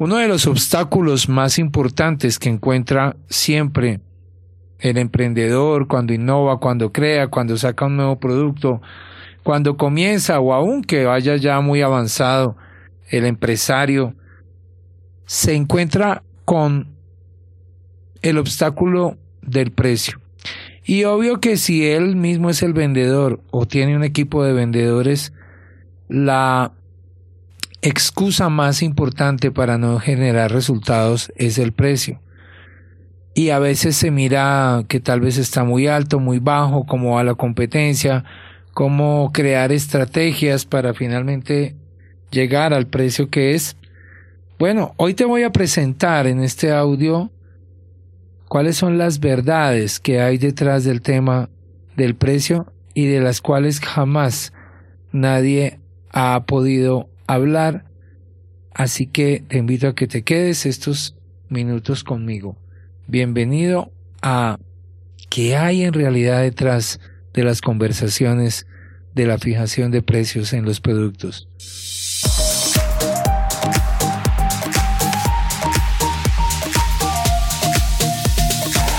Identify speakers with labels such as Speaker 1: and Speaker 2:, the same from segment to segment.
Speaker 1: Uno de los obstáculos más importantes que encuentra siempre el emprendedor cuando innova, cuando crea, cuando saca un nuevo producto, cuando comienza o aún que vaya ya muy avanzado el empresario, se encuentra con el obstáculo del precio. Y obvio que si él mismo es el vendedor o tiene un equipo de vendedores, la excusa más importante para no generar resultados es el precio. Y a veces se mira que tal vez está muy alto, muy bajo, cómo va la competencia, cómo crear estrategias para finalmente llegar al precio que es. Bueno, hoy te voy a presentar en este audio cuáles son las verdades que hay detrás del tema del precio y de las cuales jamás nadie ha podido hablar, así que te invito a que te quedes estos minutos conmigo. Bienvenido a qué hay en realidad detrás de las conversaciones de la fijación de precios en los productos.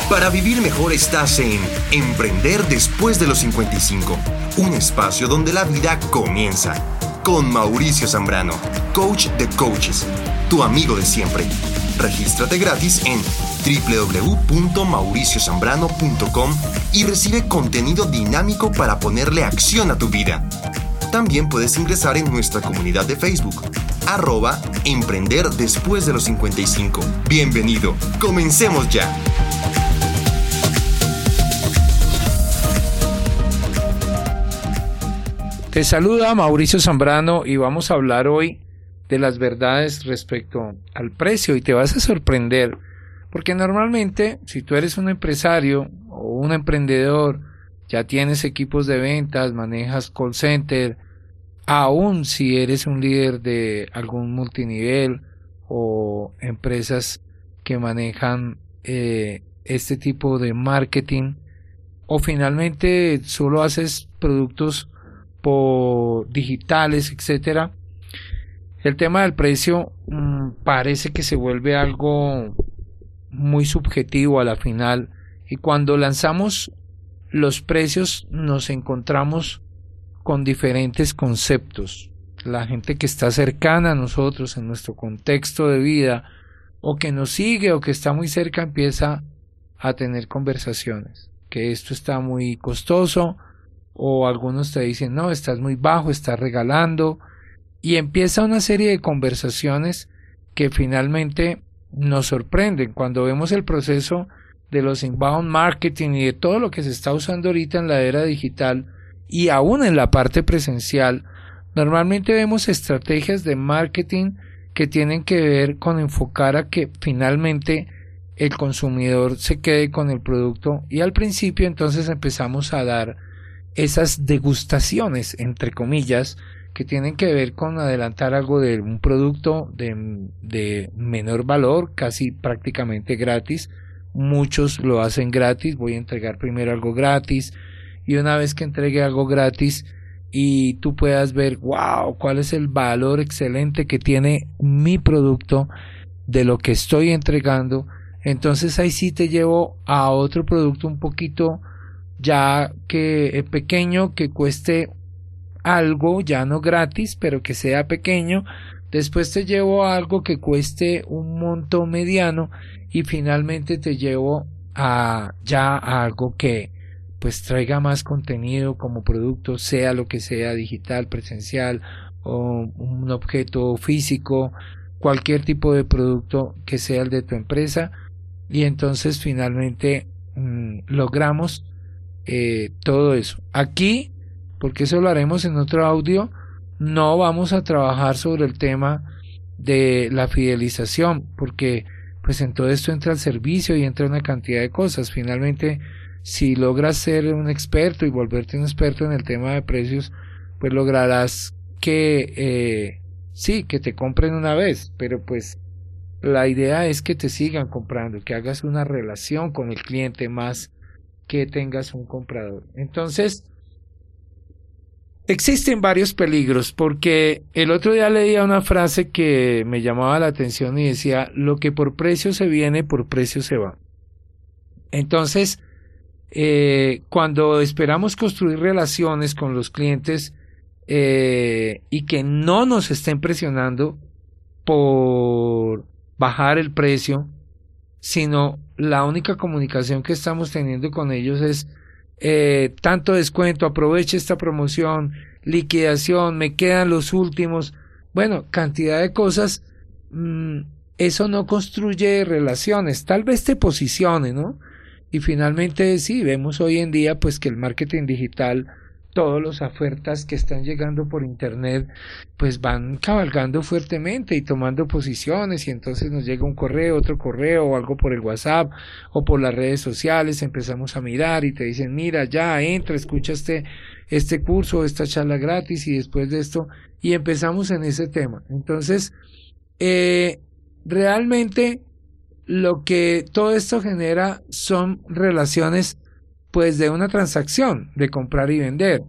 Speaker 2: Para vivir mejor estás en Emprender después de los 55, un espacio donde la vida comienza con Mauricio Zambrano, coach de coaches, tu amigo de siempre. Regístrate gratis en www.mauriciozambrano.com y recibe contenido dinámico para ponerle acción a tu vida. También puedes ingresar en nuestra comunidad de Facebook, arroba Emprender después de los 55. Bienvenido, comencemos ya.
Speaker 1: Te saluda Mauricio Zambrano y vamos a hablar hoy de las verdades respecto al precio. Y te vas a sorprender porque normalmente si tú eres un empresario o un emprendedor ya tienes equipos de ventas, manejas call center, aún si eres un líder de algún multinivel o empresas que manejan eh, este tipo de marketing o finalmente solo haces productos por digitales, etcétera, el tema del precio mm, parece que se vuelve algo muy subjetivo a la final y cuando lanzamos los precios nos encontramos con diferentes conceptos. La gente que está cercana a nosotros en nuestro contexto de vida o que nos sigue o que está muy cerca empieza a tener conversaciones que esto está muy costoso, o algunos te dicen, no, estás muy bajo, estás regalando, y empieza una serie de conversaciones que finalmente nos sorprenden. Cuando vemos el proceso de los inbound marketing y de todo lo que se está usando ahorita en la era digital y aún en la parte presencial, normalmente vemos estrategias de marketing que tienen que ver con enfocar a que finalmente el consumidor se quede con el producto y al principio entonces empezamos a dar esas degustaciones, entre comillas, que tienen que ver con adelantar algo de un producto de, de, menor valor, casi prácticamente gratis. Muchos lo hacen gratis, voy a entregar primero algo gratis. Y una vez que entregue algo gratis y tú puedas ver, wow, cuál es el valor excelente que tiene mi producto de lo que estoy entregando, entonces ahí sí te llevo a otro producto un poquito ya que pequeño, que cueste algo, ya no gratis, pero que sea pequeño. Después te llevo a algo que cueste un monto mediano y finalmente te llevo a ya a algo que pues traiga más contenido como producto, sea lo que sea, digital, presencial o un objeto físico, cualquier tipo de producto que sea el de tu empresa y entonces finalmente mm, logramos eh, todo eso. Aquí, porque eso lo haremos en otro audio, no vamos a trabajar sobre el tema de la fidelización, porque pues en todo esto entra el servicio y entra una cantidad de cosas. Finalmente, si logras ser un experto y volverte un experto en el tema de precios, pues lograrás que eh, sí, que te compren una vez, pero pues la idea es que te sigan comprando, que hagas una relación con el cliente más que tengas un comprador. Entonces, Existen varios peligros porque el otro día leía una frase que me llamaba la atención y decía, lo que por precio se viene, por precio se va. Entonces, eh, cuando esperamos construir relaciones con los clientes eh, y que no nos estén presionando por bajar el precio, sino la única comunicación que estamos teniendo con ellos es eh, tanto descuento, aproveche esta promoción, liquidación, me quedan los últimos, bueno, cantidad de cosas, mm, eso no construye relaciones, tal vez te posicione, ¿no? Y finalmente sí, vemos hoy en día pues que el marketing digital todas las ofertas que están llegando por internet pues van cabalgando fuertemente y tomando posiciones y entonces nos llega un correo, otro correo o algo por el WhatsApp o por las redes sociales, empezamos a mirar y te dicen mira ya entra, escucha este, este curso, esta charla gratis y después de esto y empezamos en ese tema. Entonces, eh, realmente lo que todo esto genera son relaciones pues de una transacción de comprar y vender.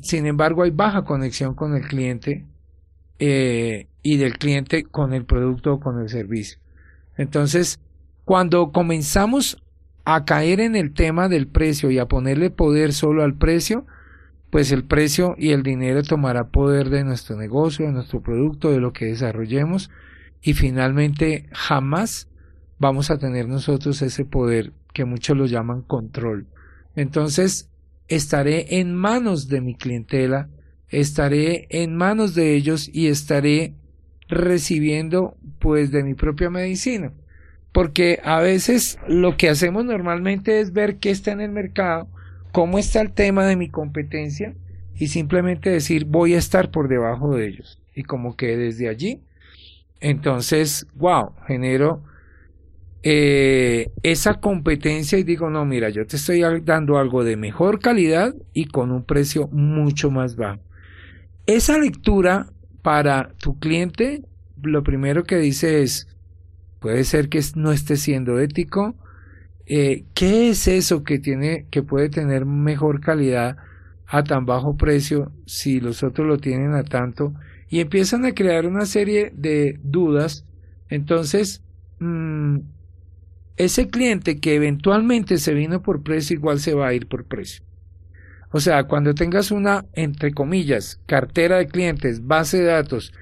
Speaker 1: Sin embargo, hay baja conexión con el cliente eh, y del cliente con el producto o con el servicio. Entonces, cuando comenzamos a caer en el tema del precio y a ponerle poder solo al precio, pues el precio y el dinero tomará poder de nuestro negocio, de nuestro producto, de lo que desarrollemos y finalmente jamás vamos a tener nosotros ese poder que muchos lo llaman control. Entonces, estaré en manos de mi clientela, estaré en manos de ellos y estaré recibiendo pues de mi propia medicina. Porque a veces lo que hacemos normalmente es ver qué está en el mercado, cómo está el tema de mi competencia y simplemente decir voy a estar por debajo de ellos. Y como que desde allí, entonces, wow, genero eh, esa competencia y digo, no, mira, yo te estoy dando algo de mejor calidad y con un precio mucho más bajo. Esa lectura para tu cliente, lo primero que dice es, puede ser que no esté siendo ético, eh, ¿qué es eso que tiene, que puede tener mejor calidad a tan bajo precio si los otros lo tienen a tanto? Y empiezan a crear una serie de dudas. Entonces, mmm, ese cliente que eventualmente se vino por precio igual se va a ir por precio. O sea, cuando tengas una, entre comillas, cartera de clientes, base de datos,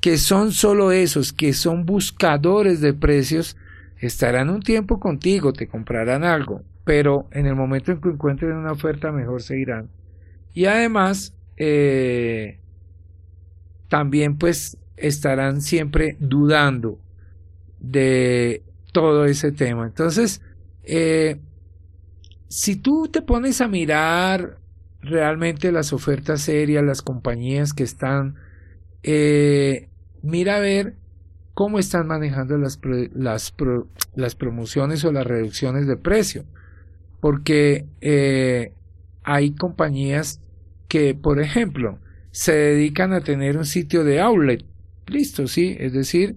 Speaker 1: que son solo esos, que son buscadores de precios, estarán un tiempo contigo, te comprarán algo, pero en el momento en que encuentren una oferta mejor se irán. Y además, eh, también pues estarán siempre dudando de todo ese tema. Entonces, eh, si tú te pones a mirar realmente las ofertas serias, las compañías que están, eh, mira a ver cómo están manejando las, las, promociones o las reducciones de precio. Porque eh, hay compañías que, por ejemplo, se dedican a tener un sitio de outlet. Listo, sí, es decir,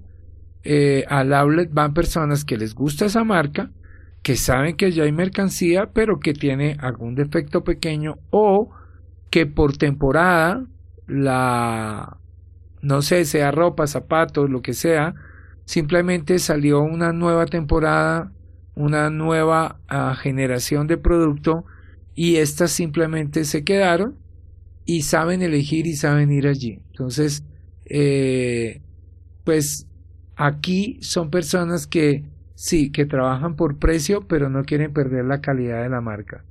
Speaker 1: eh, al outlet van personas que les gusta esa marca, que saben que ya hay mercancía, pero que tiene algún defecto pequeño o que por temporada la, no sé, sea ropa, zapatos, lo que sea, simplemente salió una nueva temporada, una nueva ah, generación de producto y estas simplemente se quedaron y saben elegir y saben ir allí. Entonces, eh, pues Aquí son personas que sí, que trabajan por precio, pero no quieren perder la calidad de la marca.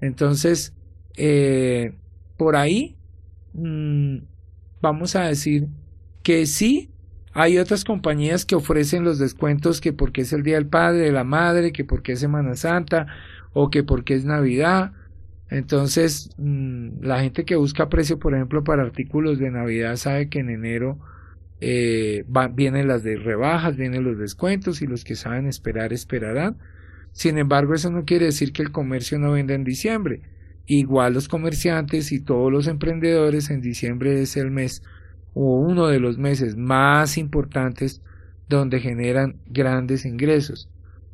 Speaker 1: Entonces, eh, por ahí mm, vamos a decir que sí, hay otras compañías que ofrecen los descuentos que porque es el Día del Padre, de la Madre, que porque es Semana Santa o que porque es Navidad. Entonces, mm, la gente que busca precio, por ejemplo, para artículos de Navidad sabe que en enero eh, vienen las de rebajas, vienen los descuentos y los que saben esperar esperarán. Sin embargo, eso no quiere decir que el comercio no venda en diciembre. Igual los comerciantes y todos los emprendedores en diciembre es el mes o uno de los meses más importantes donde generan grandes ingresos.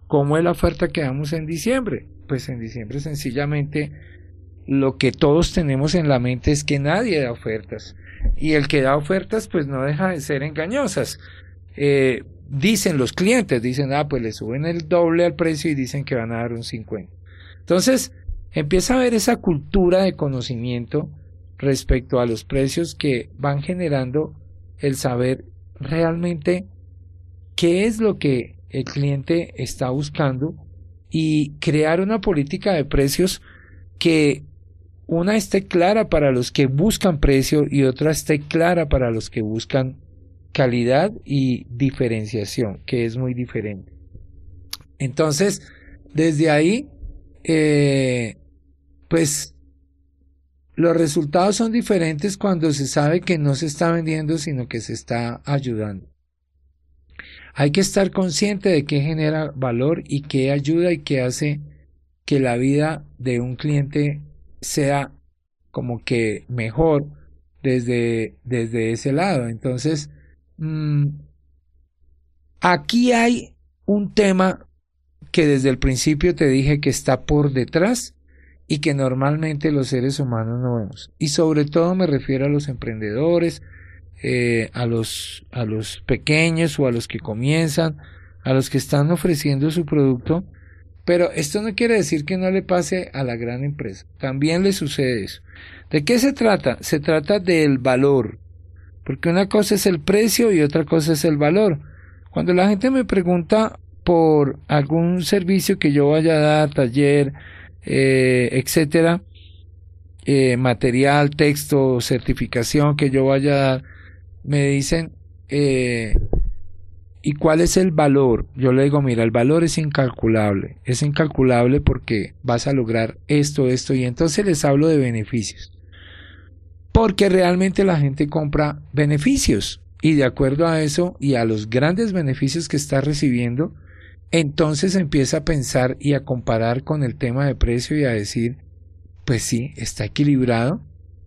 Speaker 1: ¿Cómo es la oferta que damos en diciembre? Pues en diciembre sencillamente lo que todos tenemos en la mente es que nadie da ofertas. Y el que da ofertas, pues no deja de ser engañosas. Eh, dicen los clientes, dicen, ah, pues le suben el doble al precio y dicen que van a dar un 50. Entonces, empieza a haber esa cultura de conocimiento respecto a los precios que van generando el saber realmente qué es lo que el cliente está buscando y crear una política de precios que una esté clara para los que buscan precio y otra esté clara para los que buscan calidad y diferenciación, que es muy diferente. Entonces, desde ahí, eh, pues los resultados son diferentes cuando se sabe que no se está vendiendo, sino que se está ayudando. Hay que estar consciente de qué genera valor y qué ayuda y qué hace que la vida de un cliente sea como que mejor desde, desde ese lado. Entonces, mmm, aquí hay un tema que desde el principio te dije que está por detrás y que normalmente los seres humanos no vemos. Y sobre todo me refiero a los emprendedores, eh, a, los, a los pequeños o a los que comienzan, a los que están ofreciendo su producto. Pero esto no quiere decir que no le pase a la gran empresa. También le sucede eso. ¿De qué se trata? Se trata del valor. Porque una cosa es el precio y otra cosa es el valor. Cuando la gente me pregunta por algún servicio que yo vaya a dar, taller, eh, etcétera, eh, material, texto, certificación que yo vaya a dar, me dicen, eh, ¿y cuál es el valor? Yo le digo, mira, el valor es incalculable, es incalculable porque vas a lograr esto, esto, y entonces les hablo de beneficios. Porque realmente la gente compra beneficios y de acuerdo a eso y a los grandes beneficios que está recibiendo, entonces empieza a pensar y a comparar con el tema de precio y a decir, pues sí, está equilibrado,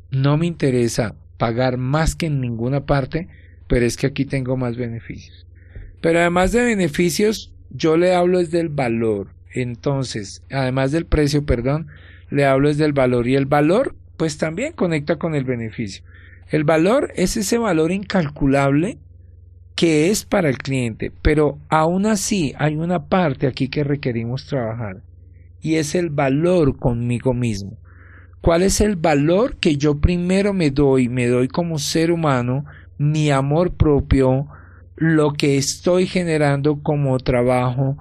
Speaker 1: no me interesa pagar más que en ninguna parte, pero es que aquí tengo más beneficios. Pero además de beneficios, yo le hablo es del valor. Entonces, además del precio, perdón, le hablo es del valor y el valor pues también conecta con el beneficio. El valor es ese valor incalculable que es para el cliente, pero aún así hay una parte aquí que requerimos trabajar y es el valor conmigo mismo. ¿Cuál es el valor que yo primero me doy? Me doy como ser humano, mi amor propio, lo que estoy generando como trabajo,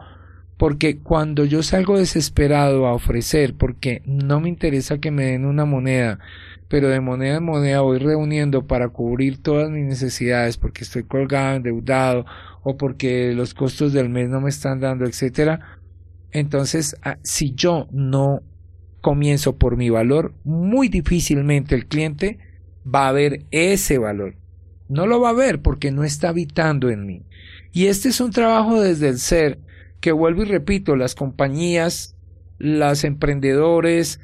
Speaker 1: porque cuando yo salgo desesperado a ofrecer, porque no me interesa que me den una moneda, pero de moneda en moneda voy reuniendo para cubrir todas mis necesidades porque estoy colgado, endeudado o porque los costos del mes no me están dando, etcétera. Entonces, ah, si yo no comienzo por mi valor, muy difícilmente el cliente va a ver ese valor. No lo va a ver porque no está habitando en mí. Y este es un trabajo desde el ser que vuelvo y repito, las compañías, las emprendedores,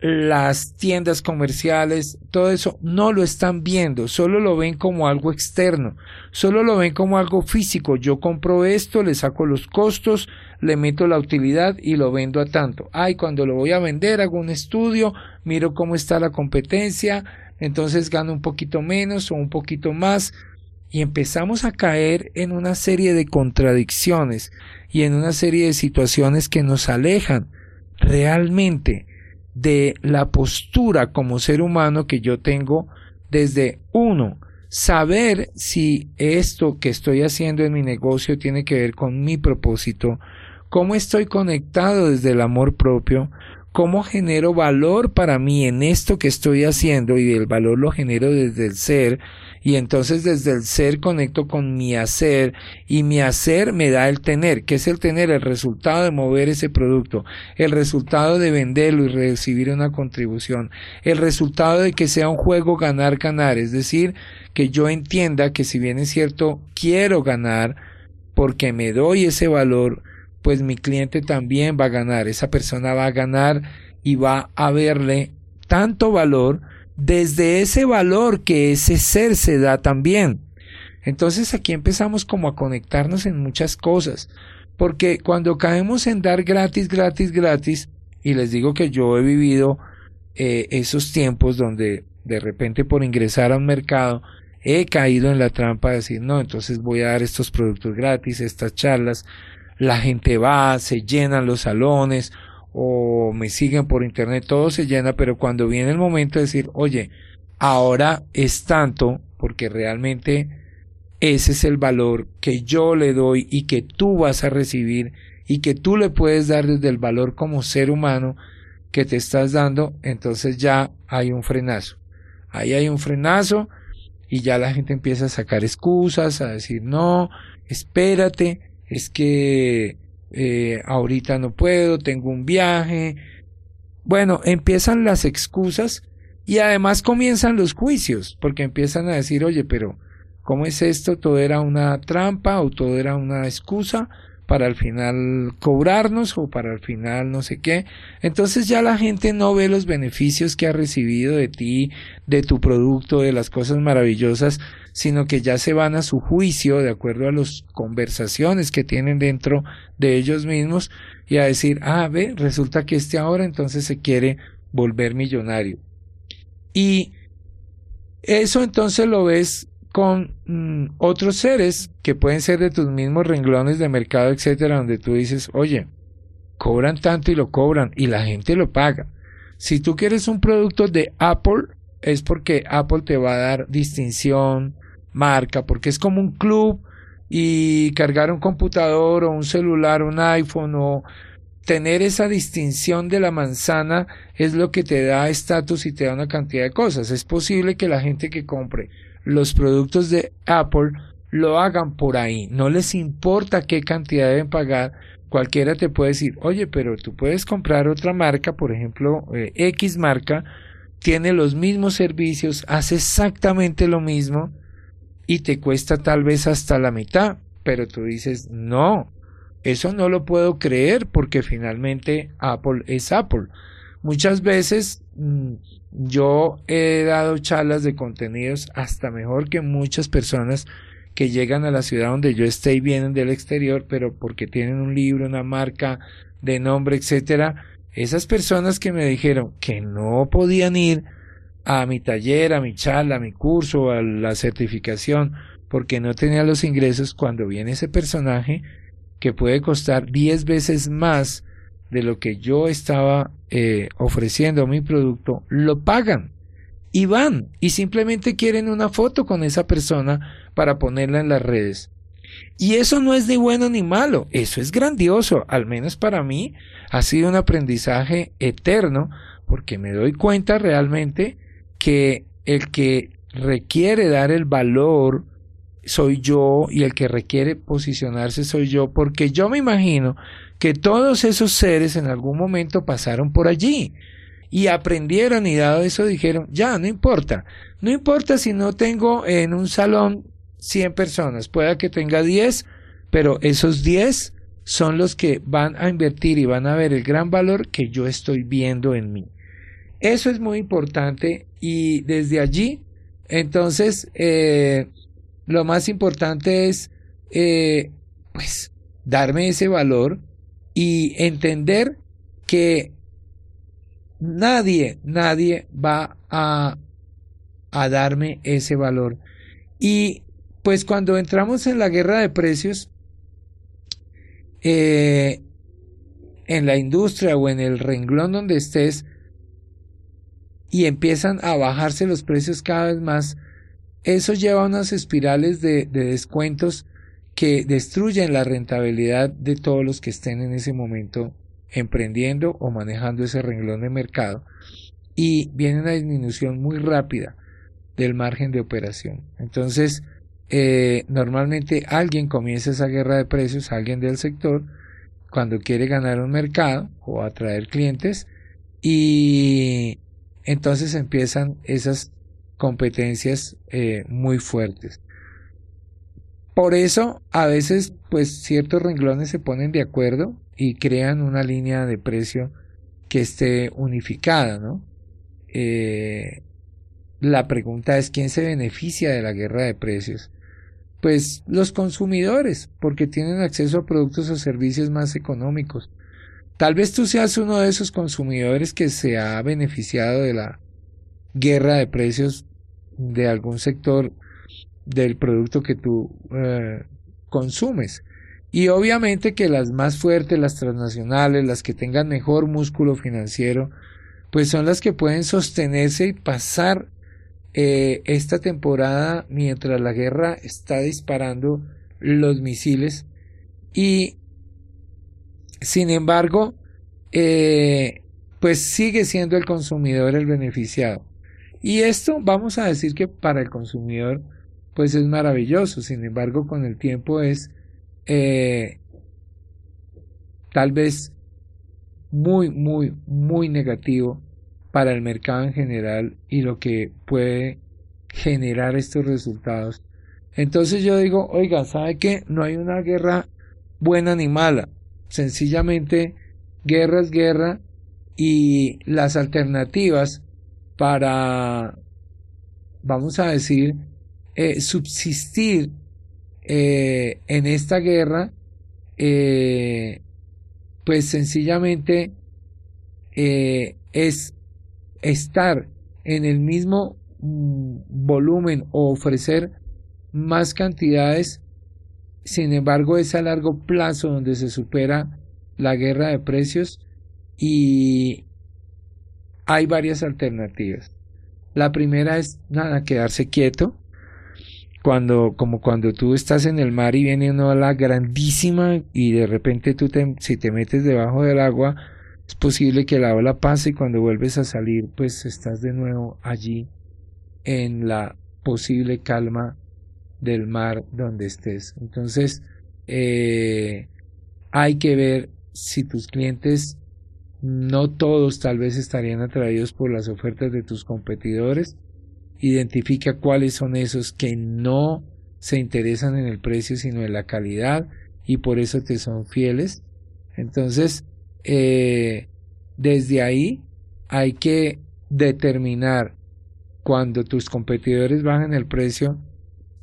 Speaker 1: las tiendas comerciales, todo eso no lo están viendo, solo lo ven como algo externo, solo lo ven como algo físico. Yo compro esto, le saco los costos, le meto la utilidad y lo vendo a tanto. Ay, cuando lo voy a vender hago un estudio, miro cómo está la competencia, entonces gano un poquito menos o un poquito más y empezamos a caer en una serie de contradicciones y en una serie de situaciones que nos alejan realmente de la postura como ser humano que yo tengo desde uno, saber si esto que estoy haciendo en mi negocio tiene que ver con mi propósito, cómo estoy conectado desde el amor propio, cómo genero valor para mí en esto que estoy haciendo y el valor lo genero desde el ser. Y entonces desde el ser conecto con mi hacer. Y mi hacer me da el tener. ¿Qué es el tener? El resultado de mover ese producto, el resultado de venderlo y recibir una contribución, el resultado de que sea un juego ganar-ganar, es decir, que yo entienda que si bien es cierto, quiero ganar porque me doy ese valor, pues mi cliente también va a ganar, esa persona va a ganar y va a verle tanto valor desde ese valor que ese ser se da también. Entonces aquí empezamos como a conectarnos en muchas cosas, porque cuando caemos en dar gratis, gratis, gratis, y les digo que yo he vivido eh, esos tiempos donde de repente por ingresar a un mercado he caído en la trampa de decir, no, entonces voy a dar estos productos gratis, estas charlas, la gente va, se llenan los salones o me siguen por internet, todo se llena, pero cuando viene el momento de decir, oye, ahora es tanto, porque realmente ese es el valor que yo le doy y que tú vas a recibir y que tú le puedes dar desde el valor como ser humano que te estás dando, entonces ya hay un frenazo. Ahí hay un frenazo y ya la gente empieza a sacar excusas, a decir no, espérate, es que eh, ahorita no puedo, tengo un viaje. Bueno, empiezan las excusas y además comienzan los juicios, porque empiezan a decir, oye, pero ¿cómo es esto? ¿Todo era una trampa o todo era una excusa? para al final cobrarnos o para al final no sé qué. Entonces ya la gente no ve los beneficios que ha recibido de ti, de tu producto, de las cosas maravillosas, sino que ya se van a su juicio de acuerdo a las conversaciones que tienen dentro de ellos mismos y a decir, ah, ve, resulta que este ahora entonces se quiere volver millonario. Y eso entonces lo ves con mm, otros seres que pueden ser de tus mismos renglones de mercado, etcétera, donde tú dices, oye, cobran tanto y lo cobran y la gente lo paga. Si tú quieres un producto de Apple, es porque Apple te va a dar distinción, marca, porque es como un club y cargar un computador o un celular, un iPhone o tener esa distinción de la manzana es lo que te da estatus y te da una cantidad de cosas. Es posible que la gente que compre los productos de Apple lo hagan por ahí. No les importa qué cantidad deben pagar. Cualquiera te puede decir, oye, pero tú puedes comprar otra marca, por ejemplo, eh, X marca, tiene los mismos servicios, hace exactamente lo mismo y te cuesta tal vez hasta la mitad. Pero tú dices, no, eso no lo puedo creer porque finalmente Apple es Apple. Muchas veces mm, yo he dado charlas de contenidos hasta mejor que muchas personas que llegan a la ciudad donde yo esté y vienen del exterior, pero porque tienen un libro, una marca de nombre, etcétera. Esas personas que me dijeron que no podían ir a mi taller, a mi charla, a mi curso, a la certificación, porque no tenía los ingresos, cuando viene ese personaje que puede costar diez veces más de lo que yo estaba eh, ofreciendo mi producto, lo pagan y van y simplemente quieren una foto con esa persona para ponerla en las redes. Y eso no es ni bueno ni malo, eso es grandioso, al menos para mí ha sido un aprendizaje eterno porque me doy cuenta realmente que el que requiere dar el valor soy yo y el que requiere posicionarse soy yo porque yo me imagino que todos esos seres en algún momento pasaron por allí y aprendieron y dado eso dijeron, ya, no importa, no importa si no tengo en un salón 100 personas, pueda que tenga 10, pero esos 10 son los que van a invertir y van a ver el gran valor que yo estoy viendo en mí. Eso es muy importante y desde allí, entonces, eh, lo más importante es, eh, pues, darme ese valor y entender que nadie, nadie va a, a darme ese valor. Y pues cuando entramos en la guerra de precios, eh, en la industria o en el renglón donde estés, y empiezan a bajarse los precios cada vez más, eso lleva a unas espirales de, de descuentos que destruyen la rentabilidad de todos los que estén en ese momento emprendiendo o manejando ese renglón de mercado y viene una disminución muy rápida del margen de operación. Entonces, eh, normalmente alguien comienza esa guerra de precios, alguien del sector, cuando quiere ganar un mercado o atraer clientes y entonces empiezan esas competencias eh, muy fuertes. Por eso, a veces, pues ciertos renglones se ponen de acuerdo y crean una línea de precio que esté unificada, ¿no? Eh, la pregunta es quién se beneficia de la guerra de precios. Pues los consumidores, porque tienen acceso a productos o servicios más económicos. Tal vez tú seas uno de esos consumidores que se ha beneficiado de la guerra de precios de algún sector del producto que tú eh, consumes. Y obviamente que las más fuertes, las transnacionales, las que tengan mejor músculo financiero, pues son las que pueden sostenerse y pasar eh, esta temporada mientras la guerra está disparando los misiles. Y sin embargo, eh, pues sigue siendo el consumidor el beneficiado. Y esto vamos a decir que para el consumidor pues es maravilloso, sin embargo con el tiempo es eh, tal vez muy, muy, muy negativo para el mercado en general y lo que puede generar estos resultados. Entonces yo digo, oiga, ¿sabe qué? No hay una guerra buena ni mala. Sencillamente, guerra es guerra y las alternativas para, vamos a decir, eh, subsistir eh, en esta guerra, eh, pues sencillamente es estar en el mismo mm, volumen o ofrecer más cantidades, sin embargo es a largo plazo donde se supera la guerra de precios y hay varias alternativas. La primera es nada, quedarse quieto. Cuando, como cuando tú estás en el mar y viene una ola grandísima y de repente tú te, si te metes debajo del agua, es posible que la ola pase y cuando vuelves a salir, pues estás de nuevo allí en la posible calma del mar donde estés. Entonces, eh, hay que ver si tus clientes no todos tal vez estarían atraídos por las ofertas de tus competidores. Identifica cuáles son esos que no se interesan en el precio sino en la calidad y por eso te son fieles. Entonces, eh, desde ahí hay que determinar cuando tus competidores bajan el precio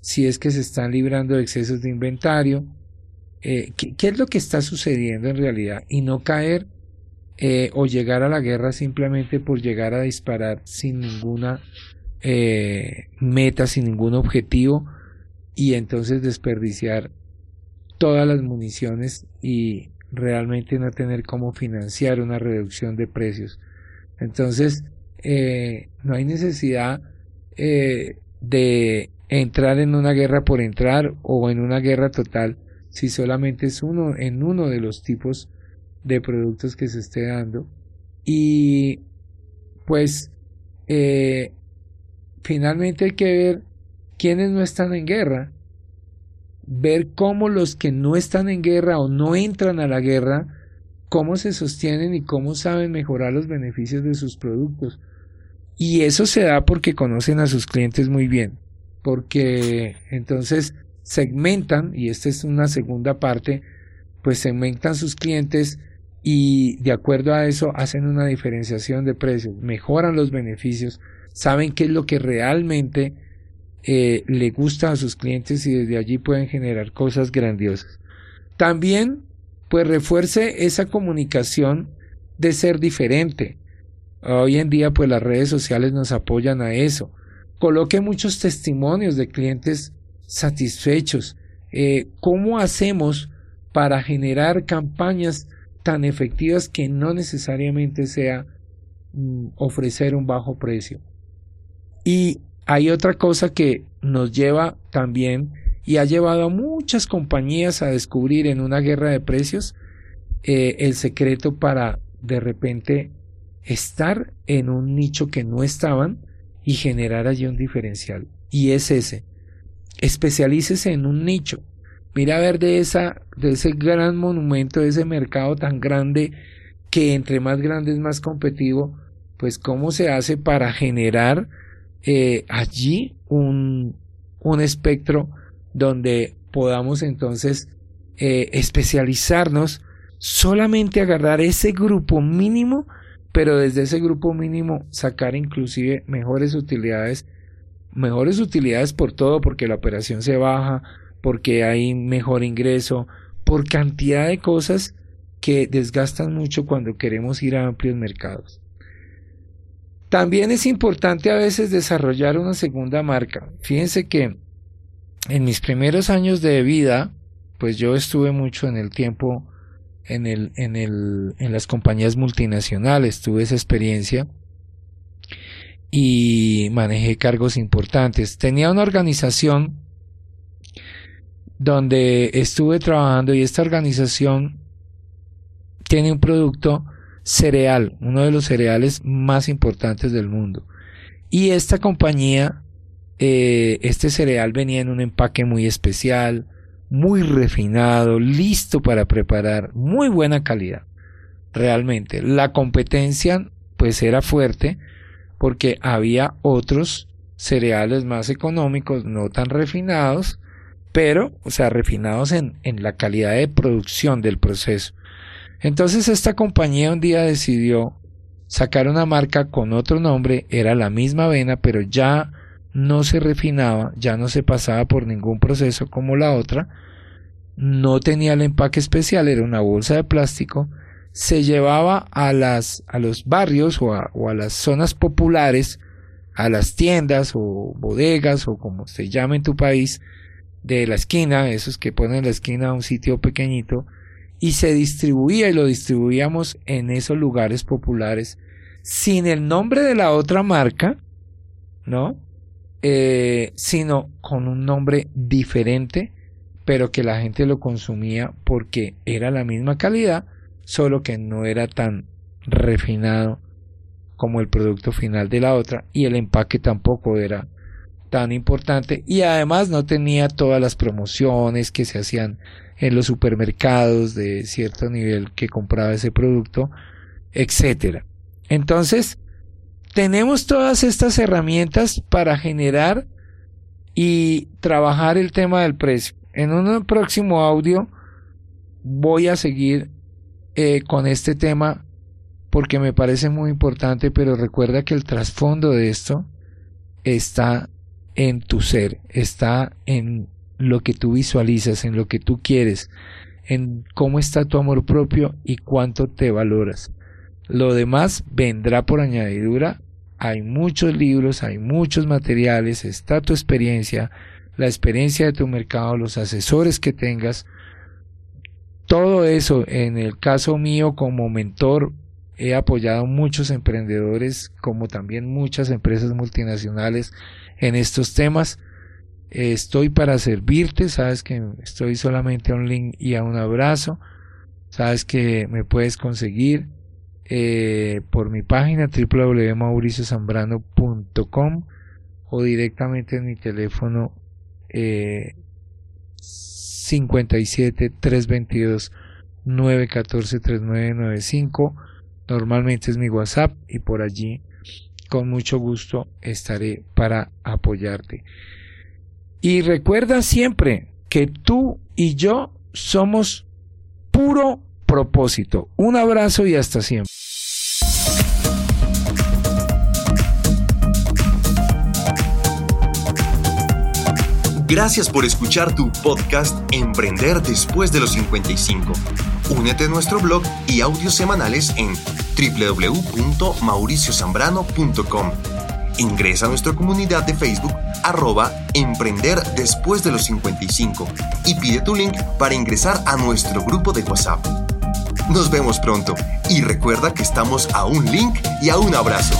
Speaker 1: si es que se están librando de excesos de inventario, eh, ¿qué, es lo que está sucediendo en realidad y no caer eh, o llegar a la guerra simplemente por llegar a disparar sin ninguna eh, meta, sin ningún objetivo y entonces desperdiciar todas las municiones y realmente no tener cómo financiar una reducción de precios. Entonces, no hay necesidad de entrar en una guerra por entrar o en una guerra total si solamente es uno en uno de los tipos de productos que se esté dando. Y pues eh, finalmente hay que ver quiénes no están en guerra ver cómo los que no están en guerra o no entran a la guerra cómo se sostienen y cómo saben mejorar los beneficios de sus productos. Y eso se da porque conocen a sus clientes muy bien porque entonces segmentan y esta es una segunda parte pues segmentan sus clientes y de acuerdo a eso hacen una diferenciación de precios, mejoran los beneficios, saben qué es lo que realmente eh, le gusta a sus clientes y desde allí pueden generar cosas grandiosas. También, pues refuerce esa comunicación de ser diferente. Hoy en día, pues las redes sociales nos apoyan a eso. Coloque muchos testimonios de clientes satisfechos. Eh, ¿Cómo hacemos para generar campañas tan efectivas que no necesariamente sea mm, ofrecer un bajo precio. Y hay otra cosa que nos lleva también y ha llevado a muchas compañías a descubrir en una guerra de precios eh, el secreto para de repente estar en un nicho que no estaban y generar allí un diferencial. Y es ese. Especialícese en un nicho. Mira a ver de, esa, de ese gran monumento, de ese mercado tan grande, que entre más grande es más competitivo, pues cómo se hace para generar eh, allí un, un espectro donde podamos entonces eh, especializarnos, solamente agarrar ese grupo mínimo, pero desde ese grupo mínimo sacar inclusive mejores utilidades, mejores utilidades por todo, porque la operación se baja, porque hay mejor ingreso, por cantidad de cosas que desgastan mucho cuando queremos ir a amplios mercados. También es importante a veces desarrollar una segunda marca. Fíjense que en mis primeros años de vida, pues yo estuve mucho en el tiempo en, el, en, el, en las compañías multinacionales, tuve esa experiencia y manejé cargos importantes. Tenía una organización donde estuve trabajando y esta organización tiene un producto cereal, uno de los cereales más importantes del mundo. Y esta compañía, eh, este cereal venía en un empaque muy especial, muy refinado, listo para preparar, muy buena calidad. Realmente, la competencia pues era fuerte porque había otros cereales más económicos, no tan refinados, pero, o sea, refinados en, en la calidad de producción del proceso. Entonces esta compañía un día decidió sacar una marca con otro nombre, era la misma avena, pero ya no se refinaba, ya no se pasaba por ningún proceso como la otra, no tenía el empaque especial, era una bolsa de plástico, se llevaba a las a los barrios o a, o a las zonas populares, a las tiendas o bodegas o como se llama en tu país, de la esquina, esos que ponen la esquina un sitio pequeñito, y se distribuía y lo distribuíamos en esos lugares populares sin el nombre de la otra marca, ¿no? Eh, sino con un nombre diferente, pero que la gente lo consumía porque era la misma calidad, solo que no era tan refinado como el producto final de la otra y el empaque tampoco era tan importante y además no tenía todas las promociones que se hacían en los supermercados de cierto nivel que compraba ese producto, etcétera. Entonces, tenemos todas estas herramientas para generar y trabajar el tema del precio. En un próximo audio voy a seguir eh, con este tema porque me parece muy importante, pero recuerda que el trasfondo de esto está en tu ser, está en lo que tú visualizas, en lo que tú quieres, en cómo está tu amor propio y cuánto te valoras. Lo demás vendrá por añadidura. Hay muchos libros, hay muchos materiales, está tu experiencia, la experiencia de tu mercado, los asesores que tengas. Todo eso, en el caso mío como mentor, he apoyado muchos emprendedores, como también muchas empresas multinacionales en estos temas. Estoy para servirte, sabes que estoy solamente a un link y a un abrazo, sabes que me puedes conseguir eh, por mi página www.mauriciozambrano.com o directamente en mi teléfono eh, 57 322 914 3995 normalmente es mi WhatsApp y por allí con mucho gusto estaré para apoyarte. Y recuerda siempre que tú y yo somos puro Un abrazo y hasta siempre.
Speaker 2: Gracias por escuchar tu podcast Emprender después de los 55. Únete a nuestro blog y audios semanales en www.mauriciozambrano.com Ingresa a nuestra comunidad de Facebook arroba Emprender después de los 55 y pide tu link para ingresar a nuestro grupo de WhatsApp. Nos vemos pronto y recuerda que estamos a un link y a un abrazo.